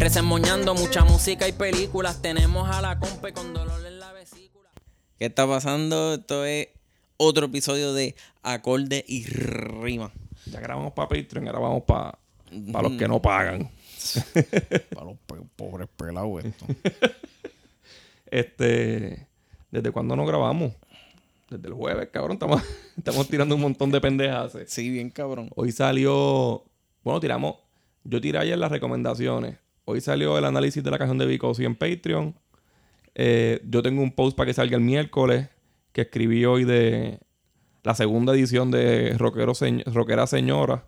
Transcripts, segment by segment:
Resemoñando mucha música y películas. Tenemos a la compa con dolor en la vesícula. ¿Qué está pasando? Esto es otro episodio de Acorde y Rima. Ya grabamos para Patreon, ahora vamos para los que no pagan. Para los pe- pobres pelados esto. Este, ¿desde cuándo no grabamos? Desde el jueves, cabrón. Estamos, estamos tirando un montón de pendejas. Sí, bien cabrón. Hoy salió, bueno, tiramos, yo tiré ayer las recomendaciones. Hoy salió el análisis de la canción de Vicosi en Patreon. Eh, yo tengo un post para que salga el miércoles que escribí hoy de la segunda edición de Rockero Señ- Rockera Señora,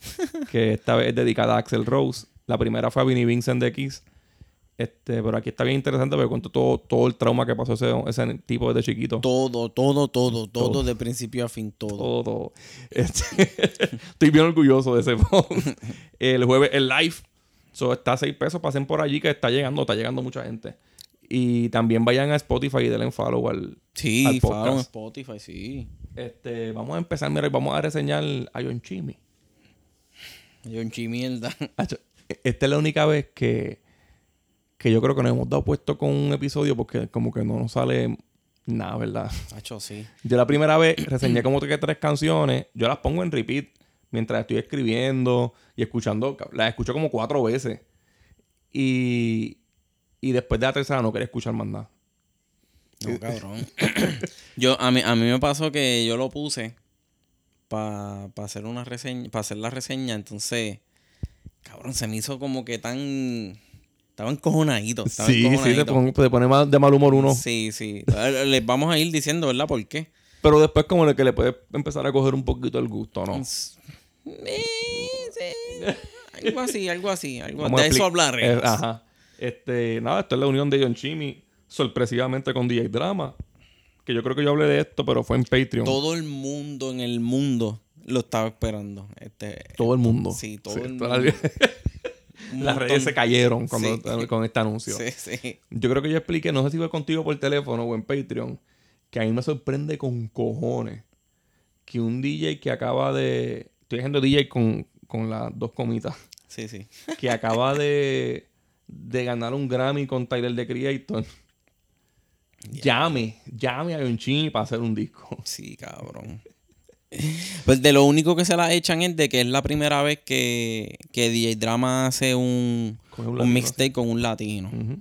que esta vez es dedicada a Axel Rose. La primera fue a Vinnie Vincent de Kiss. Este, pero aquí está bien interesante porque cuento todo, todo el trauma que pasó ese, ese tipo desde chiquito. Todo, todo, todo, todo, Todo. de principio a fin, todo. todo, todo. Este, estoy bien orgulloso de ese post. El jueves, el live. So, está a 6 pesos. Pasen por allí que está llegando, está llegando mucha gente. Y también vayan a Spotify y denle follow al, Sí, al follow en podcast. Spotify, sí. Este, vamos a empezar, mira, y vamos a reseñar a John Chimmy. John Chi mierda. Acho, Esta es la única vez que, que yo creo que nos hemos dado puesto con un episodio porque como que no nos sale nada, ¿verdad? Hacho, sí. Yo la primera vez reseñé como que tres canciones. Yo las pongo en repeat mientras estoy escribiendo y escuchando. Las escucho como cuatro veces. Y, y después de la tercera no quería escuchar más nada. No, cabrón. yo, a mí, a mí me pasó que yo lo puse para hacer una reseña, para hacer la reseña, entonces, cabrón, se me hizo como que tan. Estaba encojonadito. Estaba Sí, sí, te pone, te pone más de mal humor uno. Sí, sí. Eh, Les vamos a ir diciendo, ¿verdad? ¿Por qué? Pero después como que le puedes empezar a coger un poquito el gusto, ¿no? Eh, sí. Algo así, algo así. Algo, de eso hablaremos. Eh, ajá. Este, nada, esto es la unión de John Chimmy sorpresivamente con DJ Drama. Que yo creo que yo hablé de esto, pero fue en Patreon. Todo el mundo en el mundo lo estaba esperando. Este, Todo el mundo. Sí, todo Sí, el mundo. la- un Las redes se cayeron cuando- Sí. con este anuncio. Sí, sí. Yo creo que yo expliqué, no sé si fue contigo por teléfono o en Patreon, que a mí me sorprende con cojones que un DJ que acaba de. Estoy haciendo DJ con, con las dos comitas. Sí, sí. Que acaba de, de ganar un Grammy con Tyler the Creator. Llame, llame a John Chimmy para hacer un disco. Sí, cabrón. Pues de lo único que se la echan es de que es la primera vez que, que DJ Drama hace un, Con un mixtape con un latino. Para mí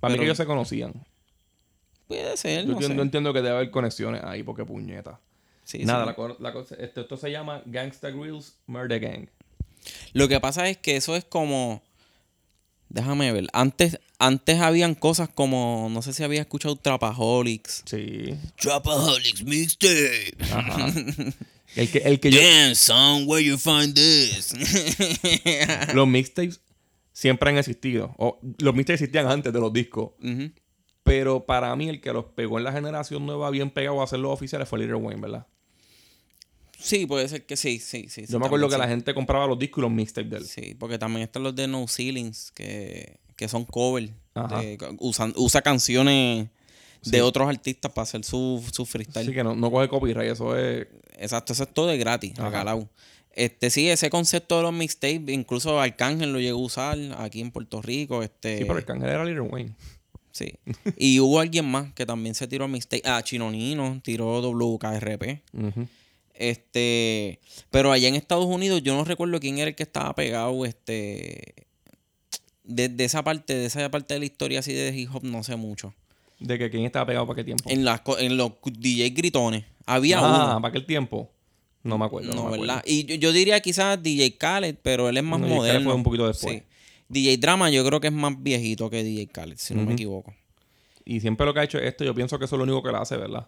Pero- que ellos se conocían. Puede ser, Yo no entiendo, sé. entiendo que debe haber conexiones ahí, porque puñeta. Sí, Nada, sí. la co- la cosa- esto, esto se llama Gangsta Grills Murder Gang. Lo que pasa es que eso es como. Déjame ver. Antes, antes habían cosas como. No sé si había escuchado Trapaholics. Sí. Trapaholics mixtape. Ajá. El que, el que yo, Damn, son, where you find this? los mixtapes siempre han existido. O, los mixtapes existían antes de los discos. Pero para mí, el que los pegó en la generación nueva bien pegado a hacer los oficiales fue Little Wayne, ¿verdad? Sí, puede ser que sí, sí, sí. Yo me acuerdo que la gente compraba los discos y los mixtapes de él. Sí, porque también están los de No Ceilings, que, que son covers. Ajá. de- usan, usa canciones Sí. de otros artistas para hacer su, su freestyle. Así que no, no coge copyright, eso es. Exacto, eso es todo de gratis, Ajá. regalado. Este, sí, ese concepto de los mixtapes, incluso Arcángel lo llegó a usar aquí en Puerto Rico. Este, Sí, pero el cángel era Little Wayne. sí. Y hubo alguien más que también se tiró mixtape. Ah, Chinonino tiró WKRP. Ujú. Este, pero allá en Estados Unidos yo no recuerdo quién era el que estaba pegado, este, de, de esa parte, de esa parte de la historia así de hip hop no sé mucho. De que quién estaba pegado para qué tiempo. En las en los DJ gritones había ah, uno, para aquel tiempo. No me acuerdo. no, no me acuerdo. ¿verdad? Y yo, yo diría quizás DJ Khaled, pero él es más No, DJ Khaled moderno. fue un poquito después. Sí. DJ Drama yo creo que es más viejito que DJ Khaled, si no me equivoco. Y siempre lo que ha hecho esto, yo pienso que eso es lo único que la hace, ¿verdad?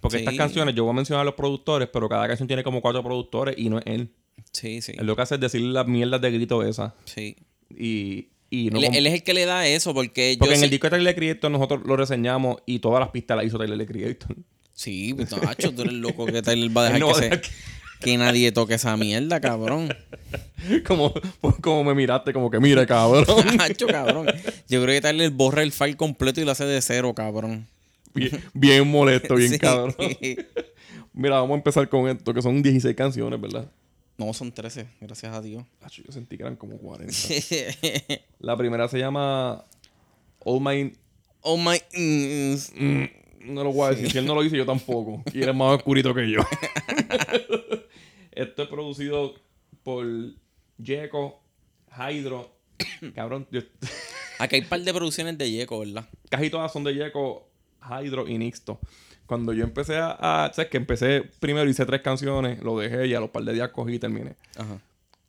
Porque Sí. estas canciones, yo voy a mencionar a los productores, pero cada canción tiene como cuatro productores y no es él. Sí, sí. Él lo que hace es decirle las mierdas de grito esas. Sí. Y, Y no él, es el que le da eso porque, porque yo en sí- el disco de Tyler Creator nosotros lo reseñamos y todas las pistas las hizo Tyler Creator. Sí, pues, Nacho, tú eres loco que Tyler va a dejar no que, se- que nadie toque esa mierda, cabrón. como, como me miraste, como que mira, cabrón. Nacho, cabrón. Yo creo que Tyler borra el file completo y lo hace de cero, cabrón. Bien, bien molesto, bien Sí. cabrón. Mira, vamos a empezar con esto, que son 16 canciones, ¿verdad? No, son 13, gracias a Dios. Acho, Yo sentí que eran como 40. La primera se llama All My... oh my. mm, no lo voy a decir. Si él no lo dice, yo tampoco. Y él es más oscurito que yo. Esto es producido por Jeco, Hydro. Cabrón, yo- Aquí hay un par de producciones de Yeco, ¿verdad? casi todas son de Jeco, Hydro y Nixto. Cuando yo empecé a, a- ¿Sabes que empecé primero, hice tres canciones, lo dejé y a los par de días cogí y terminé. Ajá.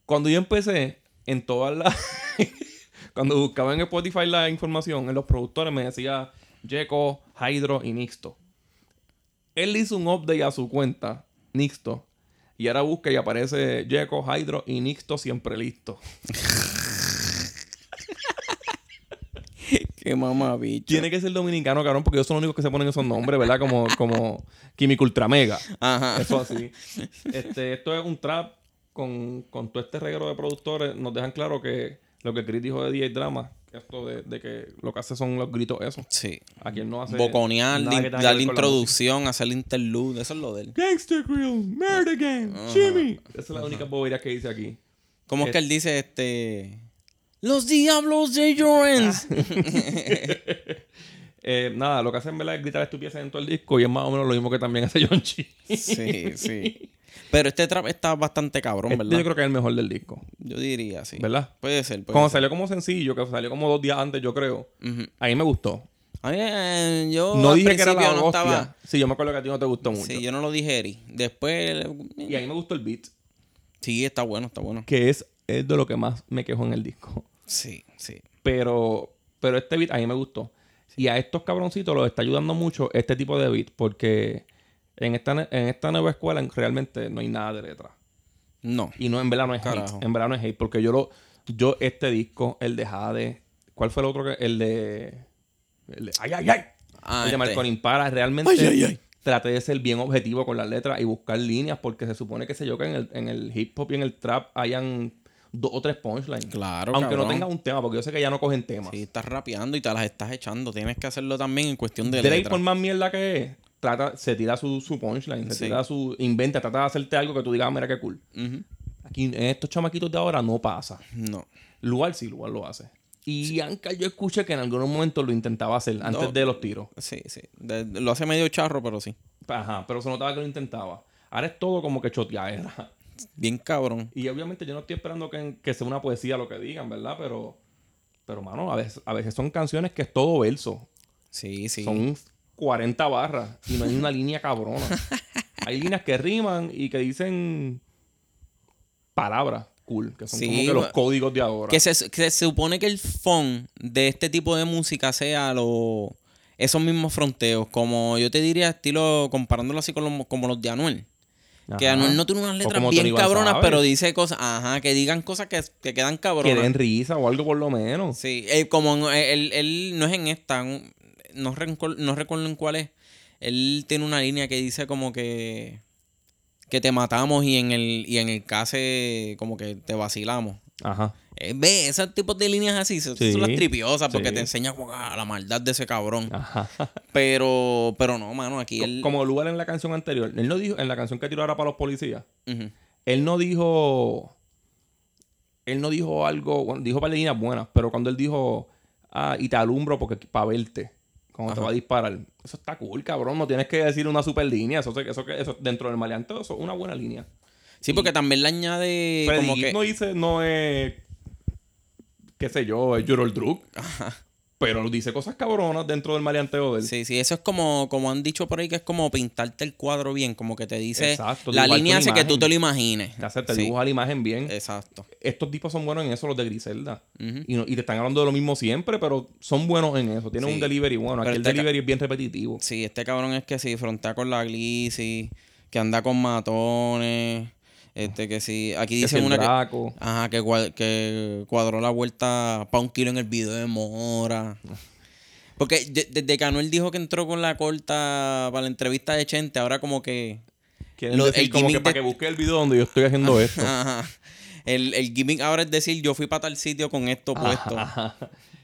Cuando yo empecé, en todas las. cuando buscaba en Spotify la información, en los productores me decía Jeco, Hydro y Nixto. Él hizo un update a su cuenta, Nixto. Y ahora busca y aparece Jeco, Hydro y Nixto siempre listo. Qué mamá, bicho. Tiene que ser dominicano, cabrón, porque ellos son los únicos que se ponen esos nombres, ¿verdad? Como, como Químico Ultra Mega. Ajá. Eso así. Este, esto es un trap con, con todo este reguero de productores. Nos dejan claro que lo que Chris dijo de DJ Drama, esto de, de que lo que hace son los gritos esos. Sí. Aquí él no hace. Boconear, con la introducción, hacer el interlude, eso es lo de él. Gangster Grill, Murder Game, Jimmy. Esa es la única bobería que dice aquí. ¿Cómo es que él dice este? Los diablos de Llorens. Eh, nada, lo que hacen ¿verdad? es gritar estupideces en todo el disco y es más o menos lo mismo que también hace John Chi. sí, sí. Pero este trap está bastante cabrón, Este ¿verdad? yo creo que es el mejor del disco, Yo diría, sí. ¿verdad? Puede ser, puede Cuando ser. salió como sencillo, que salió como dos días antes, yo creo. Ujú. A mí me gustó. A mí, eh, yo No al dije que era la no hostia. estaba... Sí, yo me acuerdo que a ti no te gustó mucho. Sí, yo no lo digeri. Después... Y a mí me gustó el beat, Sí, está bueno, está bueno. que es, es de lo que más me quejó en el disco. Sí, sí. Pero, pero este beat a mí me gustó. Y a estos cabroncitos los está ayudando mucho este tipo de beat, porque en esta, en esta nueva escuela realmente no hay nada de letra. No. Y no, en verdad no es Carajo. hate. En verdad no es hate, porque yo lo, yo este disco, el de Jade, ¿cuál fue el otro que? El de, el de ay, ay, ay. Ah, el de este. Impara, realmente Ay, ay, ay. traté de ser bien objetivo con las letras y buscar líneas, porque se supone que se yo que en el, en el hip hop y en el trap hayan dos o tres punchlines. Claro, Aunque no tenga un tema, porque yo sé que ya no cogen temas. Sí, estás rapeando y te las estás echando. Tienes que hacerlo también en cuestión de Drake, letra. por más mierda que es, trata, se tira su, su punchline, se Sí. tira su. Inventa, trata de hacerte algo que tú digas, "Ah, mira qué cool. Aquí en estos chamaquitos de ahora no pasa. No. Lugar sí, Lugar lo hace. Y Anka yo escuché que en algún momento lo intentaba hacer antes No. de los tiros. Sí, sí. De- lo hace medio charro, pero sí. Ajá, pero se notaba que lo intentaba. Ahora es todo como que choteadera. Bien cabrón. Y obviamente yo no estoy esperando que, que sea una poesía lo que digan, ¿verdad? Pero, pero mano, a veces, a veces son canciones que es todo verso. Sí, sí. Son 40 barras y no hay una línea cabrona. Hay líneas que riman y que dicen palabras cool, que son Sí, como que los códigos de ahora. Que se, que se supone que el fun de este tipo de música sea lo, esos mismos fronteos. Como yo te diría, estilo, comparándolo así con los, como los de Anuel. Que. Anuel no tiene unas letras bien cabronas, pero dice cosas, ajá, que digan cosas que, que quedan Que cabronas. den risa o algo por lo menos. Sí, él, como en- él, él no es en esta, no, rencor- no recuerdo en cuál es. Él tiene una línea que dice como que que te matamos y en el y en el case como que te vacilamos. Ajá. Eh, ve, esos tipos de líneas así son, Sí, son las tripiosas porque sí. te enseña guau, la maldad de ese cabrón. Ajá. Pero pero no, mano, aquí él Como lugar en la canción anterior. Él no dijo, en la canción que tiró ahora para los policías, él no dijo. Él no dijo algo. Bueno, dijo para líneas buenas, pero cuando él dijo. Ah, y te alumbro porque para verte. Cuando te va a disparar. Eso está cool, cabrón. No tienes que decir una super línea. Eso, eso, eso dentro del maleanteo, eso es una buena línea. Sí, porque también le añade Freddy como que no dice, no es. Qué sé yo, es Jurol Druk. Pero dice cosas cabronas dentro del maleanteo de él. Sí, sí, eso es como, como han dicho por ahí, que es como pintarte el cuadro bien, como que te dice, Exacto, la línea hace que tú te lo imagines. Te, hace, te Sí, dibuja la imagen bien. Exacto. Estos tipos son buenos en eso, los de Griselda. Y, no- y te están hablando de lo mismo siempre, pero son buenos en eso. Tienen Sí. un delivery bueno. Aquí Pero el este delivery es bien repetitivo. Sí, este cabrón es que si frontea con la Glissy, que anda con matones. Este, que sí. Aquí Que si dicen una que. Ajá, que, que cuadró la vuelta para un kilo en el video de Mora. Porque de- desde que Anuel dijo que entró con la corta para la entrevista de Chente, ahora como que. Quieren Lo- decir el como que para que busque el video donde yo estoy haciendo esto. Ajá. El, el gimmick ahora es decir, yo fui para tal sitio con esto puesto. Ajá.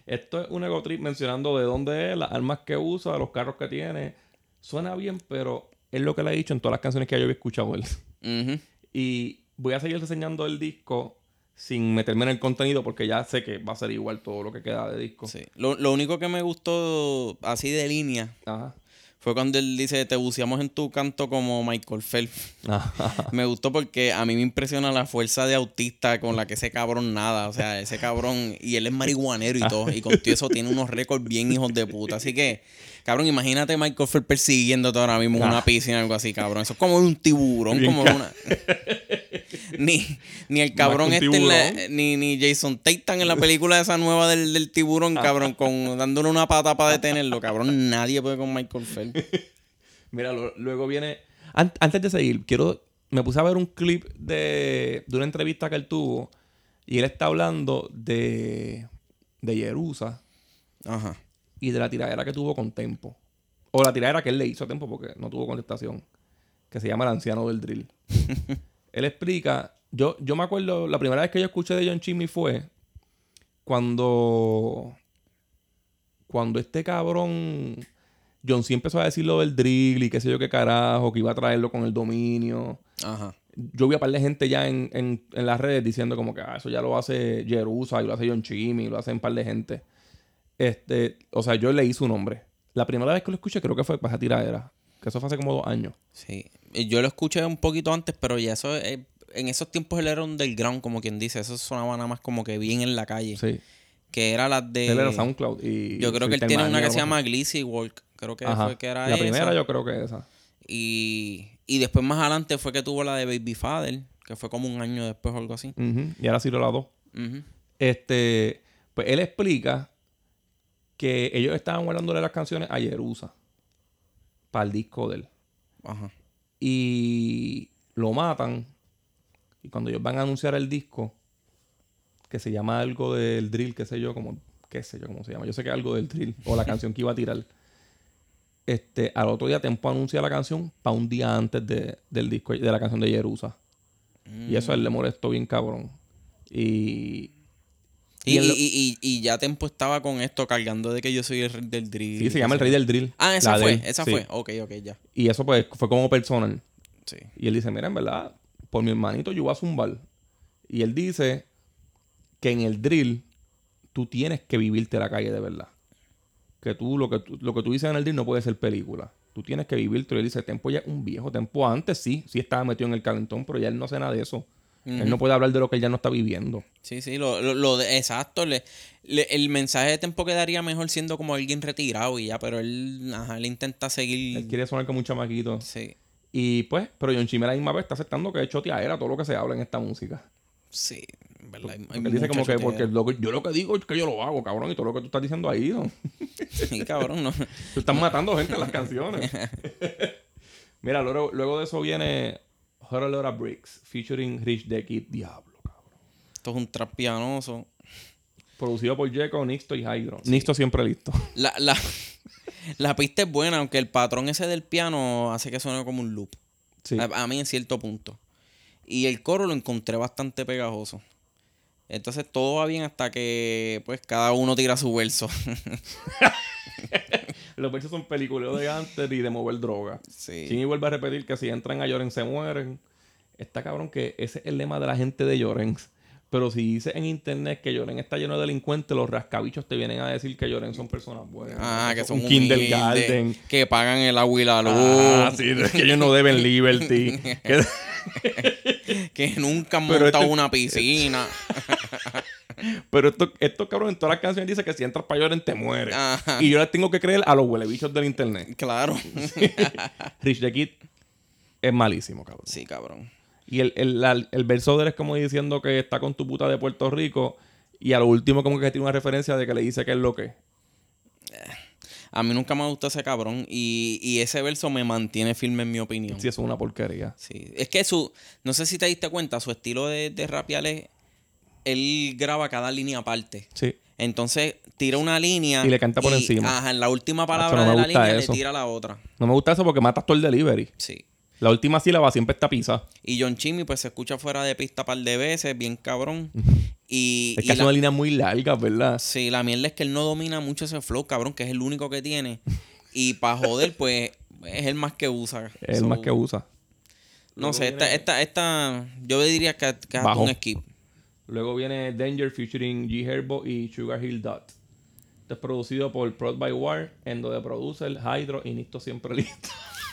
Esto es un ego trip mencionando de dónde es, las armas que usa, los carros que tiene. Suena bien, pero es lo que le he dicho en todas las canciones que yo había escuchado él. Ujú. Y voy a seguir reseñando el disco sin meterme en el contenido porque ya sé que va a ser igual todo lo que queda de disco. Sí. Lo, lo único que me gustó así de línea Ajá. Fue cuando él dice, te buceamos en tu canto como Michael Phelps. Me gustó porque a mí me impresiona la fuerza de autista con la que ese cabrón nada. O sea, ese cabrón. Y él es marihuanero y todo. Y con todo eso tiene unos récords bien hijos de puta. Así que, cabrón, imagínate Michael Phelps persiguiéndote ahora mismo en una piscina o algo así, cabrón. Eso es como un tiburón, Bien como una. ni, ni el cabrón este, en la- tiburón. ni, ni Jason Tatum en la película esa nueva del, del tiburón, cabrón, con dándole una pata para detenerlo, cabrón. Nadie puede con Michael Phelps. Mira, lo- luego viene. An- antes de seguir, quiero. Me puse a ver un clip de, de una entrevista que él tuvo. Y él está hablando de. de Jerusa Ajá. y de la tiradera que tuvo con Tempo. O la tiradera que él le hizo a Tempo porque no tuvo contestación. Que se llama El Anciano del Drill. él explica. Yo, yo me acuerdo, la primera vez que yo escuché de John Chimney fue cuando. Cuando este cabrón. John C empezó a decir lo del drill y qué sé yo qué carajo, que iba a traerlo con el dominio. Ajá. Yo vi a par de gente ya en, en, en las redes diciendo como que ah, eso ya lo hace Jerusa y lo hace John Chimmy, y lo hacen un par de gente. Este, o sea, yo leí su nombre. La primera vez que lo escuché creo que fue para esa tiradera. Que eso fue hace como dos años. Sí, yo lo escuché un poquito antes, pero ya eso, eh, en esos tiempos él era un del ground, como quien dice, eso sonaba nada más como que bien en la calle, Sí. que era la de... él era SoundCloud y... yo creo que él tiene una que se llama Glissy Walk, creo que. Ajá. fue que era La esa. primera yo creo que esa. Y, y después más adelante fue que tuvo la de Baby Father, que fue como un año después o algo así. Ujú. Y ahora sí lo la dos. Ujú. Este, pues él explica que ellos estaban guardándole las canciones a Jerusa para el disco de él. Ajá. Y lo matan. Y cuando ellos van a anunciar el disco, que se llama algo del drill, qué sé yo, como, qué sé yo cómo se llama. Yo sé que algo del drill, o la canción que iba a tirar. Este, al otro día Tempo anuncia la canción para un día antes de, del disco, de la canción de Jerusa. Y eso a él le molestó bien cabrón. Y, Y, Y y, lo- y- y ya Tempo estaba con esto cargando de que yo soy el rey del drill. Sí, se llama El Rey del Drill. Ah, esa La fue, esa sí. fue. Ok, ok, ya. Y eso pues fue como personal. Sí. Y él dice, mira, en verdad, por mi hermanito yo voy a zumbar. Y él dice que en el drill tú tienes que vivirte la calle de verdad. Que tú lo que, tú, lo que tú dices en el drill no puede ser película. Tú tienes que vivirte. Y él dice, Tempo ya es un viejo. Tempo antes sí, sí estaba metido en el calentón, pero ya él no hace nada de eso. Él no puede hablar de lo que él ya no está viviendo. Sí, sí, lo, lo, lo de, exacto. Le, le- el mensaje de Tempo quedaría mejor siendo como alguien retirado y ya, pero él, ajá, él intenta seguir. Él quiere sonar como un chamaquito. Sí, Y pues, pero John Chimera misma vez está aceptando que es choteadera todo lo que se habla en esta música. sí, verdad. hay- él dice como que, porque lo que- yo lo que digo es que yo lo hago, cabrón, y todo lo que tú estás diciendo ahí, ¿no? Sí, cabrón, no. Tú estás matando gente en las canciones. Mira, luego, luego de eso viene Of Bricks, featuring Rich the Kid Diablo, cabrón. Esto es un trap pianoso. Producido por Jeco, Nixto y Hydro. Nixto siempre listo. La, la, la pista es buena, aunque el patrón ese del piano hace que suene como un loop. Sí. A, a mí en cierto punto. Y el coro lo encontré bastante pegajoso. Entonces todo va bien hasta que pues cada uno tira su verso. Los versos son películas de Ganter y de mover droga. sí. Chini vuelve a repetir que si entran a Lloren se mueren. Está cabrón que ese es el lema de la gente de Llorens. Pero si dices en internet que Lloren está lleno de delincuentes, los rascabichos te vienen a decir que Lloren son personas buenas. Ah, que son un kindergarten. Que pagan el agua y la luz. Ah, sí, que ellos no deben liberty. Que- Que nunca han montado este- una piscina. Pero estos esto, cabrón, en todas las canciones dice que si entras para Lloren te mueres. Ajá. Y yo les tengo que creer a los huelebichos del internet. claro. Rich the Kid es malísimo, cabrón. sí, cabrón. Y el, el, la- el verso de él es como diciendo que está con tu puta de Puerto Rico. Y a lo último como que tiene una referencia de que le dice que es lo que. A mí nunca me gustó ese cabrón. Y, y ese verso me mantiene firme en mi opinión. Sí, eso es una porquería. Sí. Es que su. No sé si te diste cuenta, su estilo de, de rapear es. Él graba cada línea aparte. Sí. Entonces tira una línea. Y le canta por encima. Ajá, en la última palabra no de la línea eso. le tira la otra. No me gusta eso porque matas todo el delivery. Sí. La última sílaba siempre está pisa. Y John Chimmy, pues se escucha fuera de pista un par de veces, bien cabrón. Y, Es y que hace la- una línea muy larga, ¿verdad? Sí, la mierda es que él no domina mucho ese flow, cabrón, que es el único que tiene. Y para joder, pues, es el más que usa. Es el más que usa. No Luego sé, esta, viene- esta, esta, yo diría que, que es un skip. Luego viene Danger featuring G Herbo y Sugar Hill Dot. Este es producido por Prod by War, Endo de Producer, Hydro y Nisto Siempre Listo.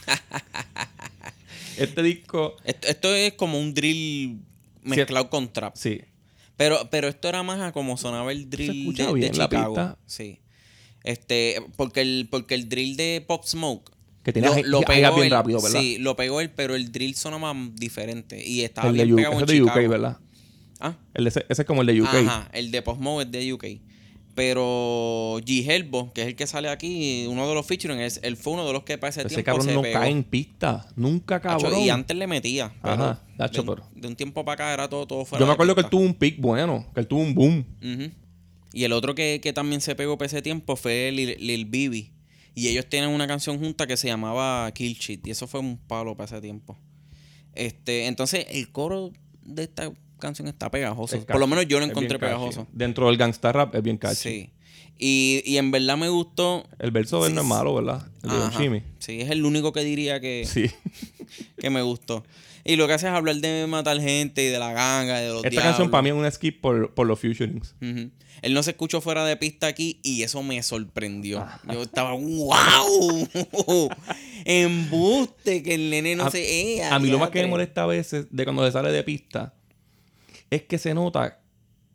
este disco, Esto, esto es como un drill mezclado con trap. sí, Pero, pero esto era más a como sonaba el drill de, de bien la Chicago. pista. Sí. Este, porque el, porque el drill de Pop Smoke Que haga bien él. rápido, ¿verdad? Sí, lo pegó él, pero el drill sonaba diferente. Y estaba el de, bien UK, pegado en de UK, Chicago. ¿verdad? Ah, El de ese, ese es como el de UK. Ajá, el de Pop Smoke es de UK. Pero G Herbo, que es el que sale aquí, uno de los featuring, es, él fue uno de los que para ese, Ese tiempo cabrón se no pegó. cae en pista. Nunca, Hacho, cabrón. Y antes le metía. Ajá, de, un- pero- de un tiempo para acá era todo, todo fuera Yo me de acuerdo que él tuvo un pick bueno, que él tuvo un boom. Ujú. Y el otro que, que también se pegó para ese tiempo fue Lil, Lil Bibi. Y ellos tienen una canción junta que se llamaba Kill Shit. Y eso fue un palo para ese tiempo. Este, entonces, el coro de esta canción está pegajoso. Es Por lo menos yo lo encontré pegajoso. Dentro del gangsta rap es bien catchy. Sí. Y, y en verdad me gustó. El verso de él no es malo, ¿verdad? El de Ajá. Sí, es el único que diría que, Sí. que me gustó. Y lo que hace es hablar de matar gente y de la ganga, de los Esta diablos. canción para mí es un skip por, por los featurings. Ujú. Él no se escuchó fuera de pista aquí y eso me sorprendió. Ah. Yo estaba, ¡wow! Embuste, que el nene no A- se... ¡Eh, A mí lo más que me molesta a veces de cuando se sale de pista es que se nota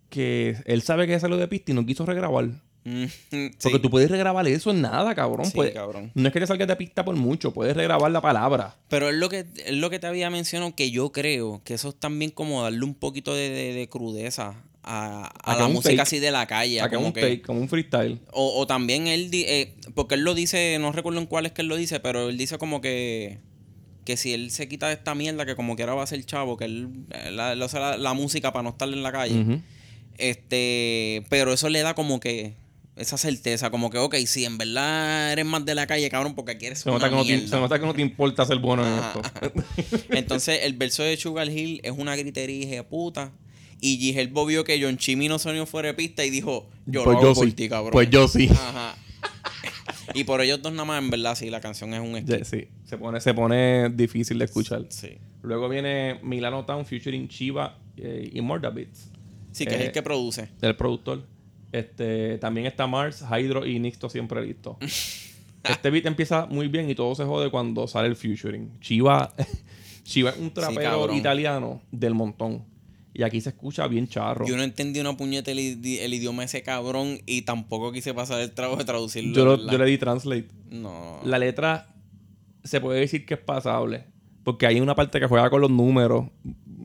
que él sabe que salió de pista y no quiso regrabar. Sí. Porque tú puedes regrabar eso en nada, cabrón. Sí, Puedes- cabrón. No es que te salgas de pista por mucho, puedes regrabar la palabra. Pero es lo que es lo que te había mencionado que yo creo que eso es también como darle un poquito de, de- de crudeza a, a la música take. así de la calle. A como un que- take, como un freestyle. O, o también él, eh, porque él lo dice, no recuerdo en cuál es que él lo dice, pero él dice como que, que si él se quita de esta mierda, que como quiera va a ser chavo, que él, usa la, la música para no estar en la calle. Este, pero eso le da como que esa certeza, como que, ok, si en verdad eres más de la calle, cabrón, porque quieres Se nota, que no te, se nota que no te importa ser bueno en esto. Entonces, el verso de Sugar Hill es una gritería de puta. Y Gigelbo vio que John Chimmy no sonió fuera de pista y dijo, yo Pues lo hago yo por sí. ti, cabrón. Pues yo sí. Ajá. Y por ellos dos nada más, en verdad, sí, la canción es un sí, se pone, se pone difícil de escuchar. Sí. Luego viene Milano Town featuring Chiva eh, y Morda Beats, Sí, que es Eh, el que produce. del productor. Este, también está Mars, Hydro y Nixto siempre listo. este beat empieza muy bien y todo se jode cuando sale el featuring. Chiva, Chiva es un trapero italiano del montón. Y aquí se escucha bien charro. Yo no entendí una puñeta el, idi- el idioma ese cabrón y tampoco quise pasar el trabajo de traducirlo. Yo, lo- ¿verdad? yo le di translate. No. La letra se puede decir que es pasable. Porque hay una parte que juega con los números.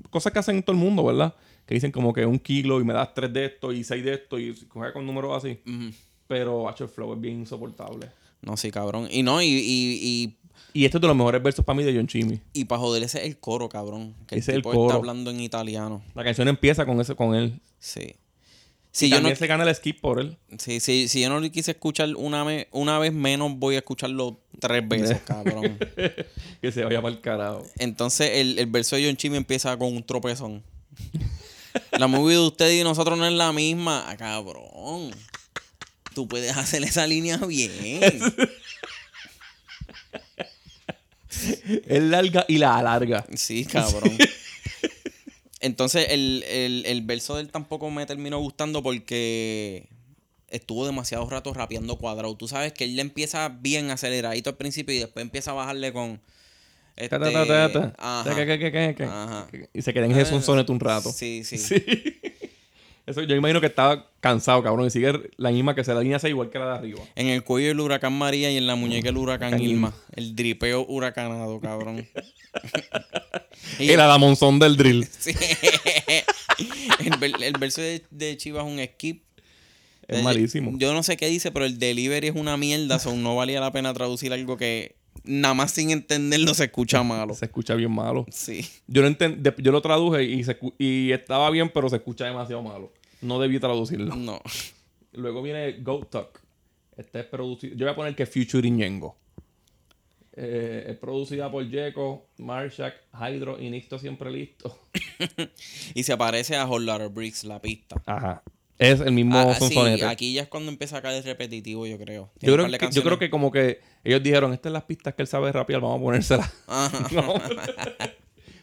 Cosas que hacen todo el mundo, ¿verdad? Que dicen como que un kilo y me das tres de esto y seis de esto y juega con números así. Ujú. Pero H Flow es bien insoportable. No, sí, cabrón. Y no, y, y, y, Y este es de los mejores versos para mí de John Chimmy. y para joder, ese es el coro, cabrón. Que Ese es el el tipo coro. está hablando en italiano. La canción empieza con ese, con él. Sí. Si Si yo, no, también se gana el skip por él. sí, sí, si yo no lo quise escuchar una vez, una vez menos, voy a escucharlo tres veces, cabrón. que se vaya para el carajo. Entonces el, el verso de John Chimmy empieza con un tropezón. La movie de ustedes y nosotros no es la misma. Ah, cabrón. Tú puedes hacer esa línea bien. Es larga y la alarga. Sí, cabrón. Entonces el, el, el verso de él tampoco me terminó gustando porque estuvo demasiado rato rapeando cuadrado. Tú sabes que él le empieza bien aceleradito al principio y después empieza a bajarle con... Este, ajá. Y se queda en ese soneto un rato. Sí, sí. Sí. Eso yo imagino que estaba cansado, cabrón. Y sigue la misma que se la línea hace igual que la de arriba. En el cuello el huracán María y en la muñeca el huracán Irma. El dripeo huracanado, cabrón. Y- Y la damonzón del drill. Sí. el, el verso de, de Chivas es un skip. Es malísimo. Yo no sé qué dice, pero el delivery es una mierda, so no valía la pena traducir algo que nada más sin entenderlo se escucha malo. Se escucha bien malo. Sí. Yo lo, enten- de- yo lo traduje y, se y estaba bien, pero se escucha demasiado malo. No debí traducirlo. No. Luego viene Go Talk. Este es producido. Yo voy a poner que Futuring Ñengo. Eh, es producida por Jeco, Marshak, Hydro y Nisto siempre listo. Y se parece a Lotta Bricks, la pista. Ajá. Es el mismo Ah, sí, aquí ya es cuando empieza a caer repetitivo, yo creo. yo, creo que, yo creo que como que ellos dijeron, estas son las pistas que él sabe rapear, vamos a ponérselas. Ajá. No.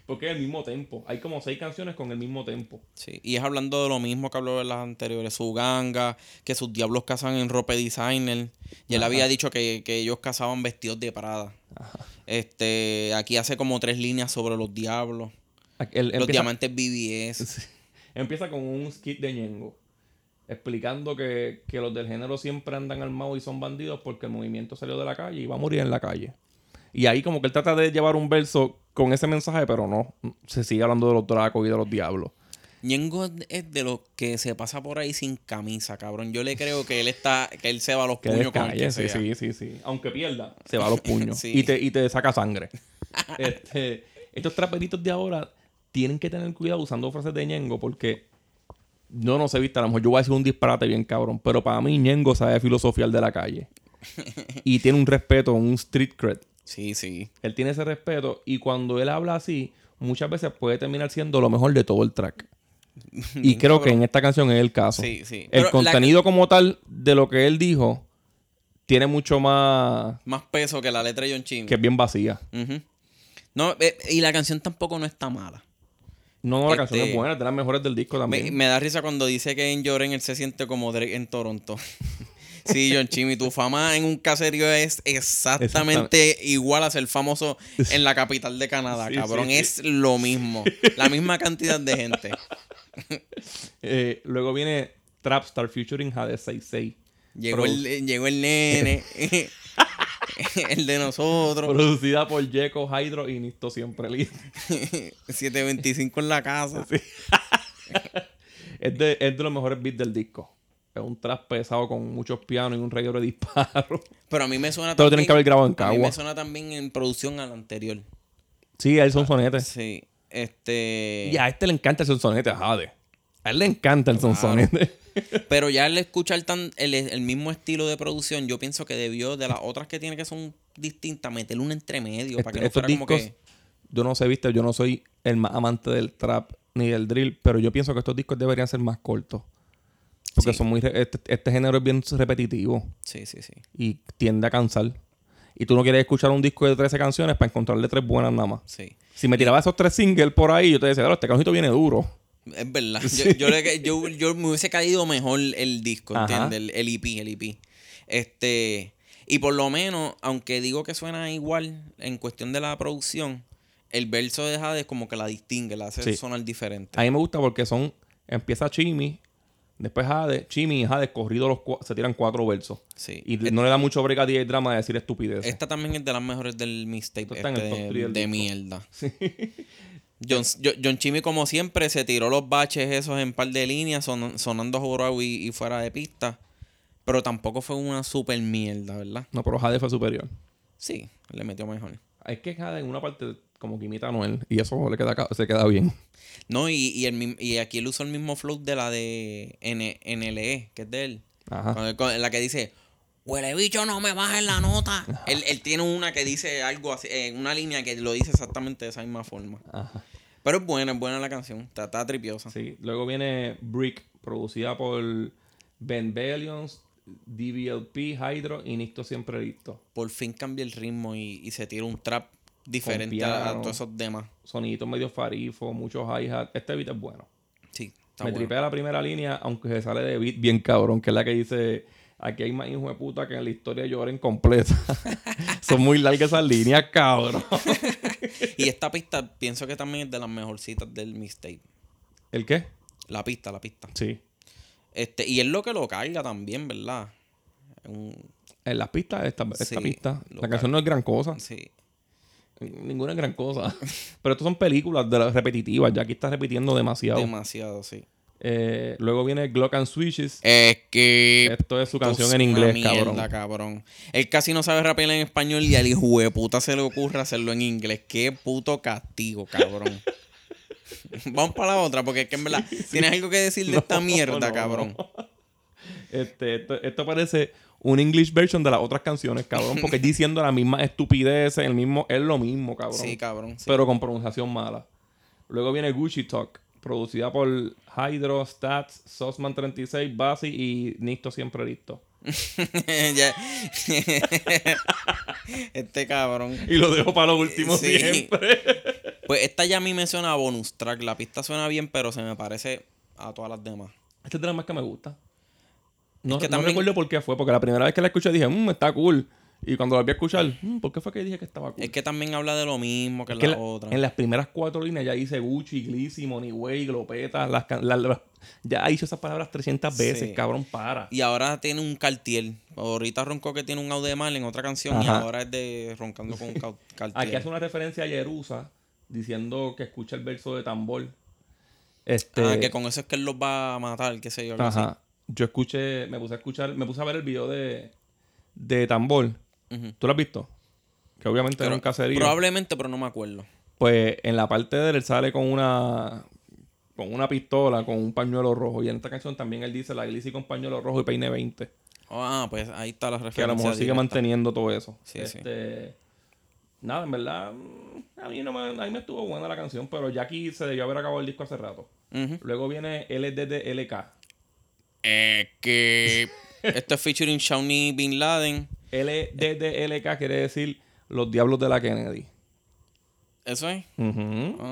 Porque es el mismo tempo. Hay como seis canciones con el mismo tempo. Sí, y es hablando de lo mismo que habló en las anteriores, su ganga, que sus diablos cazan en ropa designer. Y él había dicho que, que ellos cazaban vestidos de Prada. Este, aquí hace como tres líneas sobre los diablos. Los empieza- diamantes BBS. Empieza con un skit de Ñengo. Explicando que, que los del género siempre andan armados y son bandidos porque el movimiento salió de la calle y va a morir en la calle. Y ahí como que él trata de llevar un verso con ese mensaje, pero no. Se sigue hablando de los dracos y de los diablos. Ñengo es- de los que se pasa por ahí sin camisa, cabrón. Yo le creo que él está, que él se va a los Que puños con el que sí, sea. sí, sí, sí. Aunque pierda, se va a los puños. Sí. y, te, y te saca sangre. Este, estos traperitos de ahora tienen que tener cuidado usando frases de Ñengo porque no no sé, viste, a lo mejor yo voy a decir un disparate bien cabrón, pero para mí Ñengo sabe filosofiar de la calle. y tiene un respeto, un street cred. Sí, sí. Él tiene ese respeto y cuando él habla así, muchas veces puede terminar siendo lo mejor de todo el track. Y creo que en esta canción es el caso. Sí, sí. El Pero la- contenido como tal de lo que él dijo tiene mucho más Más peso que la letra de John Chimmy. que es bien vacía. No, eh, y la canción tampoco no está mala. No, no, la canción Este- es buena, es de las mejores del disco Me, también. me da risa cuando dice que en Lloren él se siente como Drake en Toronto. sí, John Chimmy, tu fama en un caserío es exactamente igual a ser famoso en la capital de Canadá, Sí, cabrón. sí, es lo mismo. La misma cantidad de gente. Eh, luego viene Trapstar featuring Hades 66. Llegó, el, llegó el nene. el de nosotros. Producida por Jeco, Hydro y Nisto Siempre listo. 725 en la casa. Es de, es de los mejores beats del disco. Es un trap pesado con muchos pianos y un reguero de disparos. Pero a mí me suena Todo lo tienen también. que haber grabado en A mí me Cagua. suena también en producción al anterior. Sí, a él son sonetes. Sí. Este. Y a este le encanta el sonsonete, a Jade. A él le encanta el sonsonete. Pero ya al escuchar tan, el, el mismo estilo de producción, yo pienso que debió, de las otras que tiene que son distintas, meterle un entremedio para que no Estos fuera como discos, que. yo no sé, viste, yo no soy el más amante del trap ni del drill, pero yo pienso que estos discos deberían ser más cortos. Porque Sí. son muy re- este, este género es bien repetitivo Sí, sí, sí. y tiende a cansar. Y tú no quieres escuchar un disco de 13 canciones para encontrarle tres buenas nada más. Sí. Si me tiraba esos tres singles por ahí, yo te decía, "Claro, este cancionito viene duro. Es verdad. Yo, yo, le- yo- yo me hubiese caído mejor el disco. ¿entiendes? El, el EP, el EP. Este. Y por lo menos, aunque digo que suena igual en cuestión de la producción, el verso de Hades como que la distingue, la hace Sí. sonar diferente. A mí me gusta porque son, empieza Chimi, después Jade, Chimi y Jade corrido los se tiran cuatro versos. Sí. Y no le da mucho break a DJ Drama de decir estupideces. Esta también es de las mejores del mixtape Esto está en este el top de, de mierda. John, John- John Chimmy, como siempre, se tiró los baches esos en par de líneas, son- sonando jurado y, y fuera de pista. Pero tampoco fue una super mierda, ¿verdad? No, pero Jade fue superior. Sí, le metió mejor. Es que Jade en una parte como que imita a Noel y eso le queda, se queda bien. No, y, y, el, y aquí él usó el mismo flow de la de N, NLE, que es de él. Ajá. Con- con la que dice, huele bicho, no me bajes la nota. él, él tiene una que dice algo así, eh, una línea que lo dice exactamente de esa misma forma. Ajá. Pero es buena, es buena la canción. Está, está tripiosa. Sí. Luego viene Brick, producida por Ben Bellions, DBLP, Hydro y Nicto Siempre Listo. Por fin cambia el ritmo y, y se tira un trap diferente a, todos esos demás. Soniditos medio farifo, muchos hi-hat. Este beat es bueno. Sí, está Me bueno. tripea la primera línea, aunque se sale de beat bien cabrón, que es la que dice, aquí hay más hijos de puta que en la historia lloren completa. Son muy largas esas líneas, cabrón. Y esta pista pienso que también es de las mejorcitas del mixtape. ¿El qué? La pista, la pista. Sí. Este, y es lo que lo carga también, ¿verdad? Un- En las pistas, esta, esta Sí, pista. La canción no es gran cosa. sí. Ninguna es gran cosa. Pero estas son películas de las repetitivas. Ya aquí está repitiendo demasiado. Demasiado, sí. Eh, luego viene Glock and Switches. Es que. Esto es su canción en inglés, mierda, cabrón. cabrón. Él casi no sabe rapear en español y al hijo de puta se le ocurre hacerlo en inglés. Qué puto castigo, cabrón. Vamos para la otra, porque es que en verdad. ¿Tienes algo que decir de esta mierda, no, cabrón? no. Este, esto, esto parece un English version de las otras canciones, cabrón. Porque es diciendo la misma estupidez, el mismo, es lo mismo, cabrón. Sí, cabrón. sí. Pero con pronunciación mala. Luego viene Gucci Talk, producida por Hydro, Stats, Sosman 36, Basi y Nisto Siempre Listo. Este cabrón. Y lo dejo para lo último Sí. siempre. Pues esta ya a mí me suena a bonus track. La pista suena bien, pero se me parece a todas las demás. Este es de las más que me gusta. No, que no también- recuerdo por qué fue, porque la primera vez que la escuché dije, mmm, está cool. Y cuando la vi a escuchar, "Mm, ¿por qué fue que dije que estaba cool? Es que también habla de lo mismo que Es que la la- otra. en las primeras cuatro líneas ya dice Gucci, Glizzy, Moneyway, Glopeta, las, can- la- la- ya dicho esas palabras 300 veces, Sí. cabrón, para. Y ahora tiene un cartier. Ahorita roncó que tiene un Audemars en otra canción y Ajá. ahora es de roncando con un cartier. Aquí hace una referencia a Jerusa diciendo que escucha el verso de tambor. Este, Ah, que con eso es que él los va a matar, qué sé yo. algo así. ajá. Yo escuché, me puse a escuchar, me puse a ver el video de, de tambor. ¿Tú lo has visto? Que obviamente era Pero- un caserío. Probablemente, pero no me acuerdo. Pues en la parte de él, sale con una con una pistola, con un pañuelo rojo. Y en esta canción también él dice la Glizzy con pañuelo rojo y peine 20. Ah, pues ahí está la referencia. Que a lo mejor sigue directa. manteniendo todo eso. Sí, sí. este, Nada, en verdad, a mí, no me, a mí me estuvo buena la canción, pero ya aquí se debió haber acabado el disco hace rato. Luego viene LDDLK. Es que esto es featuring Shawnee Bin Laden. LDDLK quiere decir los diablos de la Kennedy. ¿Eso es?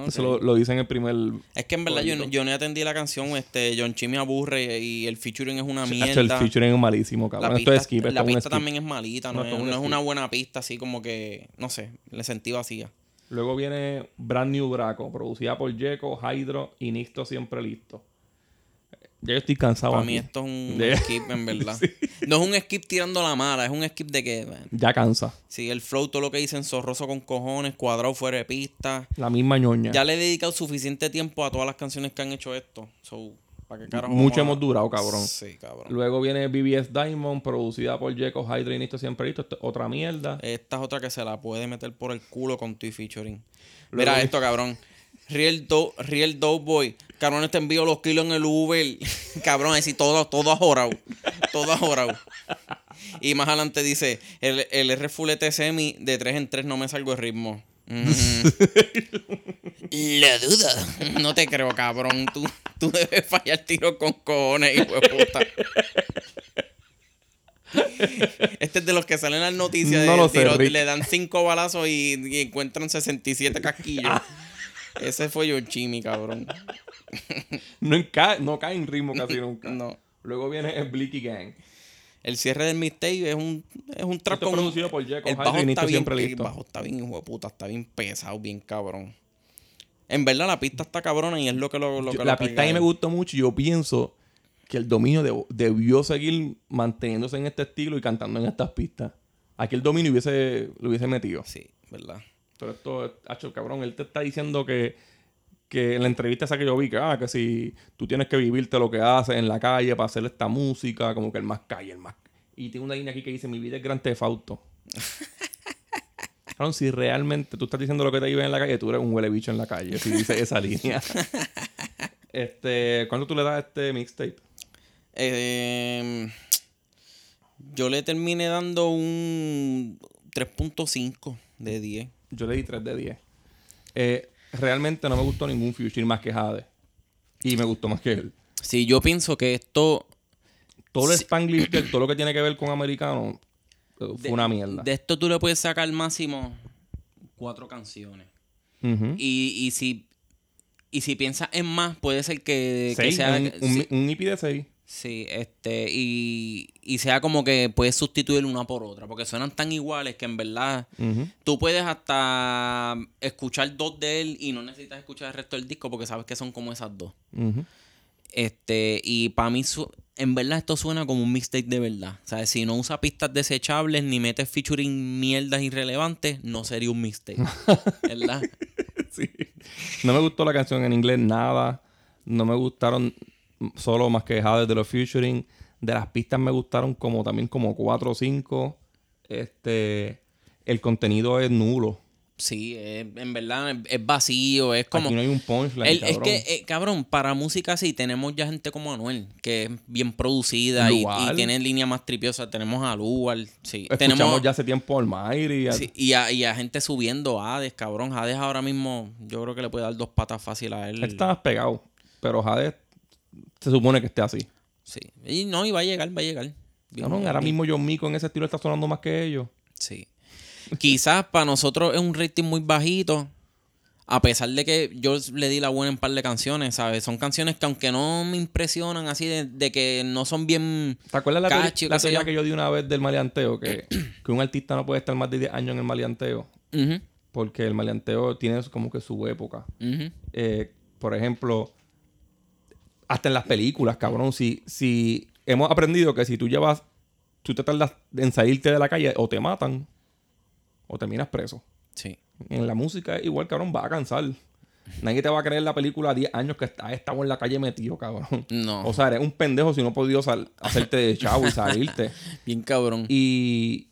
Eso lo, lo dice en el primer. Es que en verdad yo, yo no atendí la canción. Este, John Chi me aburre y el featuring es una mierda. el featuring es malísimo, la cabrón. pista, esto es skip, la pista también es malita, no, No, es, un no una buena pista, así como que, no sé, le sentí vacía. Luego viene Brand New Draco, producida por Jeco, Hydro y Nisto Siempre Listo. Ya yo estoy cansado. Para mí esto es un De- skip, en verdad. No es un skip tirando la mala, es un skip de que, man, Ya cansa. si el flow, todo lo que dicen, zorroso con cojones, cuadrado fuera de pista. La misma ñoña. Ya le he dedicado suficiente tiempo a todas las canciones que han hecho esto. So, ¿para qué carajo Mucho a- hemos durado, cabrón. Sí, cabrón. Luego viene BBS Diamond, producida por Jeco, Hydro y Siempre Listo. Esto otra mierda. Esta es otra que se la puede meter por el culo con tu featuring. Luego Mira esto, cabrón. Real, do, Real Dope Boy. Cabrón, te envío los kilos en el Uber. cabrón, así todo, todo ajorado. Todo ajorado. Y más adelante dice, el, el R Fulete Semi de 3 en 3 no me salgo de ritmo. Ujú. La duda. No te creo, cabrón. Tú, tú debes fallar tiro con cojones, hijo de puta. Este es de los que salen las noticias. No de lo sé, tiro- Rick. le dan cinco balazos y, y encuentran 67 casquillos. Ese fue Chimmy, cabrón. No, enca- no cae en ritmo casi nunca. No. Luego viene el Blicky Gang. El cierre del mixtape es un, es un trap con un- por El bajo, está bien, el bajo está bien, hijo de puta, está bien pesado, bien cabrón. En verdad, la pista está cabrona y es lo que lo, lo Yo- que la lo pista a mí me gustó mucho y yo pienso que el dominio deb- debió seguir manteniéndose en este estilo y cantando en estas pistas. Aquí el dominio hubiese, lo hubiese metido. Sí, verdad. Pero esto, hacho, cabrón, él te está diciendo que, que en la entrevista esa que yo vi, que, ah, que si tú tienes que vivirte lo que haces en la calle para hacer esta música, como que el más calle, el más... Y tiene una línea aquí que dice, mi vida es gran tefauto. Cabrón, si realmente tú estás diciendo lo que te vive en la calle, tú eres un huele bicho en la calle, si dice esa línea. este, ¿cuánto tú le das a este mixtape? Eh, yo le terminé dando un 3.5 de 10. Yo le di 3 de 10. Eh, realmente no me gustó ningún Future más que Jade. Y me gustó más que él. Sí, yo pienso que esto Todo el Sí. Spanglish, todo lo que tiene que ver con americano, eh, fue De- una mierda. De esto tú le puedes sacar máximo cuatro canciones. Y, y si y si piensas en más, puede ser que, que sea. un, un, sí, un EP de 6. Sí, este, y, y sea como que puedes sustituir una por otra. Porque suenan tan iguales que en verdad tú puedes hasta escuchar dos de él y no necesitas escuchar el resto del disco porque sabes que son como esas dos. Este, y para mí, su- en verdad, esto suena como un mixtape de verdad. O sea, si no usa pistas desechables ni metes featuring mierdas irrelevantes, no sería un mixtape. ¿Verdad? sí. No me gustó la canción en inglés, nada. No me gustaron solo más que Hades de los Futuring. De las pistas me gustaron como también como 4 o 5. Este, el contenido es nulo. Sí, es- en verdad es, es vacío, es como... Aquí no hay un punchline, El- es cabrón. que, eh, cabrón, para música sí, tenemos ya gente como Anuel, que es bien producida y, tiene línea más tripiosa. Tenemos a Lual, sí. Escuchamos tenemos, ya hace tiempo al sí, y, a, y a gente subiendo Hades, cabrón. Hades ahora mismo, yo creo que le puede dar dos patas fácil a él. Él está más pegado. Pero Hades se supone que esté así. Sí. Y no, y va a llegar, va a llegar. Bien- Cabrón, ahora mismo John Mico en ese estilo está sonando más que ellos. Sí. Quizás para nosotros es un rating muy bajito. A pesar de que yo le di la buena en par de canciones, ¿sabes? Son canciones que aunque no me impresionan así de, de que no son bien... ¿Te acuerdas la, teoría- la que yo di una vez del maleanteo? Que, que un artista no puede estar más de 10 años en el maleanteo. Porque el maleanteo tiene como que su época. Eh, por ejemplo, hasta en las películas, cabrón. Si, si hemos aprendido que si tú llevas, tú te tardas en salirte de la calle, o te matan, o terminas preso. Sí. En la música igual, cabrón, va a cansar. Nadie te va a creer la película 10 años que has estado en la calle metido, cabrón. No. O sea, eres un pendejo si no has podido hacerte de chavo y salirte. bien cabrón. Y,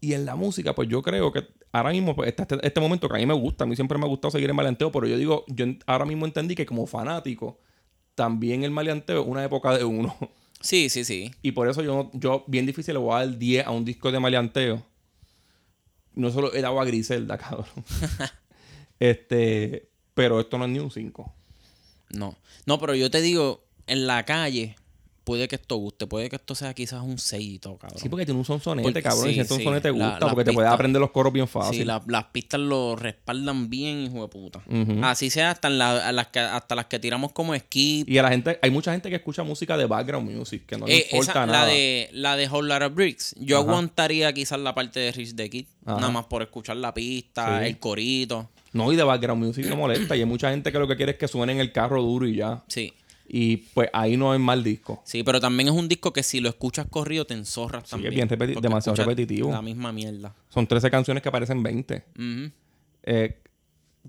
y en la música, pues yo creo que ahora mismo, pues está este, este momento que a mí me gusta, a mí siempre me ha gustado seguir el maleanteo, pero yo digo, yo ahora mismo entendí que como fanático, también el maleanteo es una época de uno. Sí, sí, sí. Y por eso yo, yo bien difícil le voy a dar 10 a un disco de maleanteo. No solo el agua Griselda, cabrón. este, pero esto no es ni un 5. No. No, pero yo te digo, en la calle puede que esto guste, puede que esto sea quizás un sellito, cabrón. Sí, porque tiene un sonsonete, Porque- cabrón. y sí, si este sí. sonsonete te gusta, porque te puedes aprender los coros bien fácil. Sí, la- las pistas lo respaldan bien, hijo de puta. Así sea hasta, en la- a las que, hasta las que tiramos como skip. Y a la gente, hay mucha gente que escucha música de background music, que no le Eh, importa esa- nada. La de, la de Whole Lotta Bricks. Yo Ajá. aguantaría quizás la parte de Rich the Kid. Ajá. Nada más por escuchar la pista, el corito. No, y de background music no molesta. y hay mucha gente que lo que quiere es que suene en el carro duro y ya. Sí. Y pues ahí no es mal disco. Sí, pero también es un disco que si lo escuchas corrido te enzorras Sí, también. es bien repeti- porque demasiado repetitivo. La misma mierda. Son 13 canciones que parecen 20. Ujú. Eh,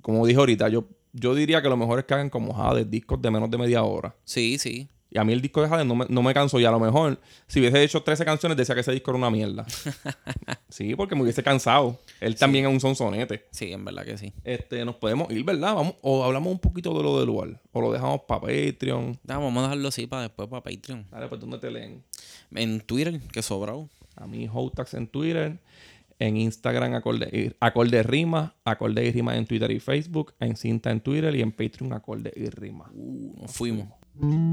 como dije ahorita, yo, yo diría que lo mejor es que hagan como Hades, discos de menos de media hora. Sí, sí. Y a mí el disco de Hades no me, no me cansó. Y a lo mejor, si hubiese hecho 13 canciones, decía que ese disco era una mierda. sí, porque me hubiese cansado. Él también es un sonsonete. Sí, en verdad que sí. Este, nos podemos ir, ¿verdad? Vamos, o hablamos un poquito de lo del lugar. O lo dejamos para Patreon. Da, vamos a dejarlo así para después para Patreon. Dale, pues ¿dónde te leen? En Twitter, que sobrado. A mí, Hotax en Twitter. En Instagram, acorde, y- acorde rima. Acorde y rima en Twitter y Facebook. En cinta en Twitter. Y en Patreon, acorde y rima. Uh, nos fuimos. Mm-hmm.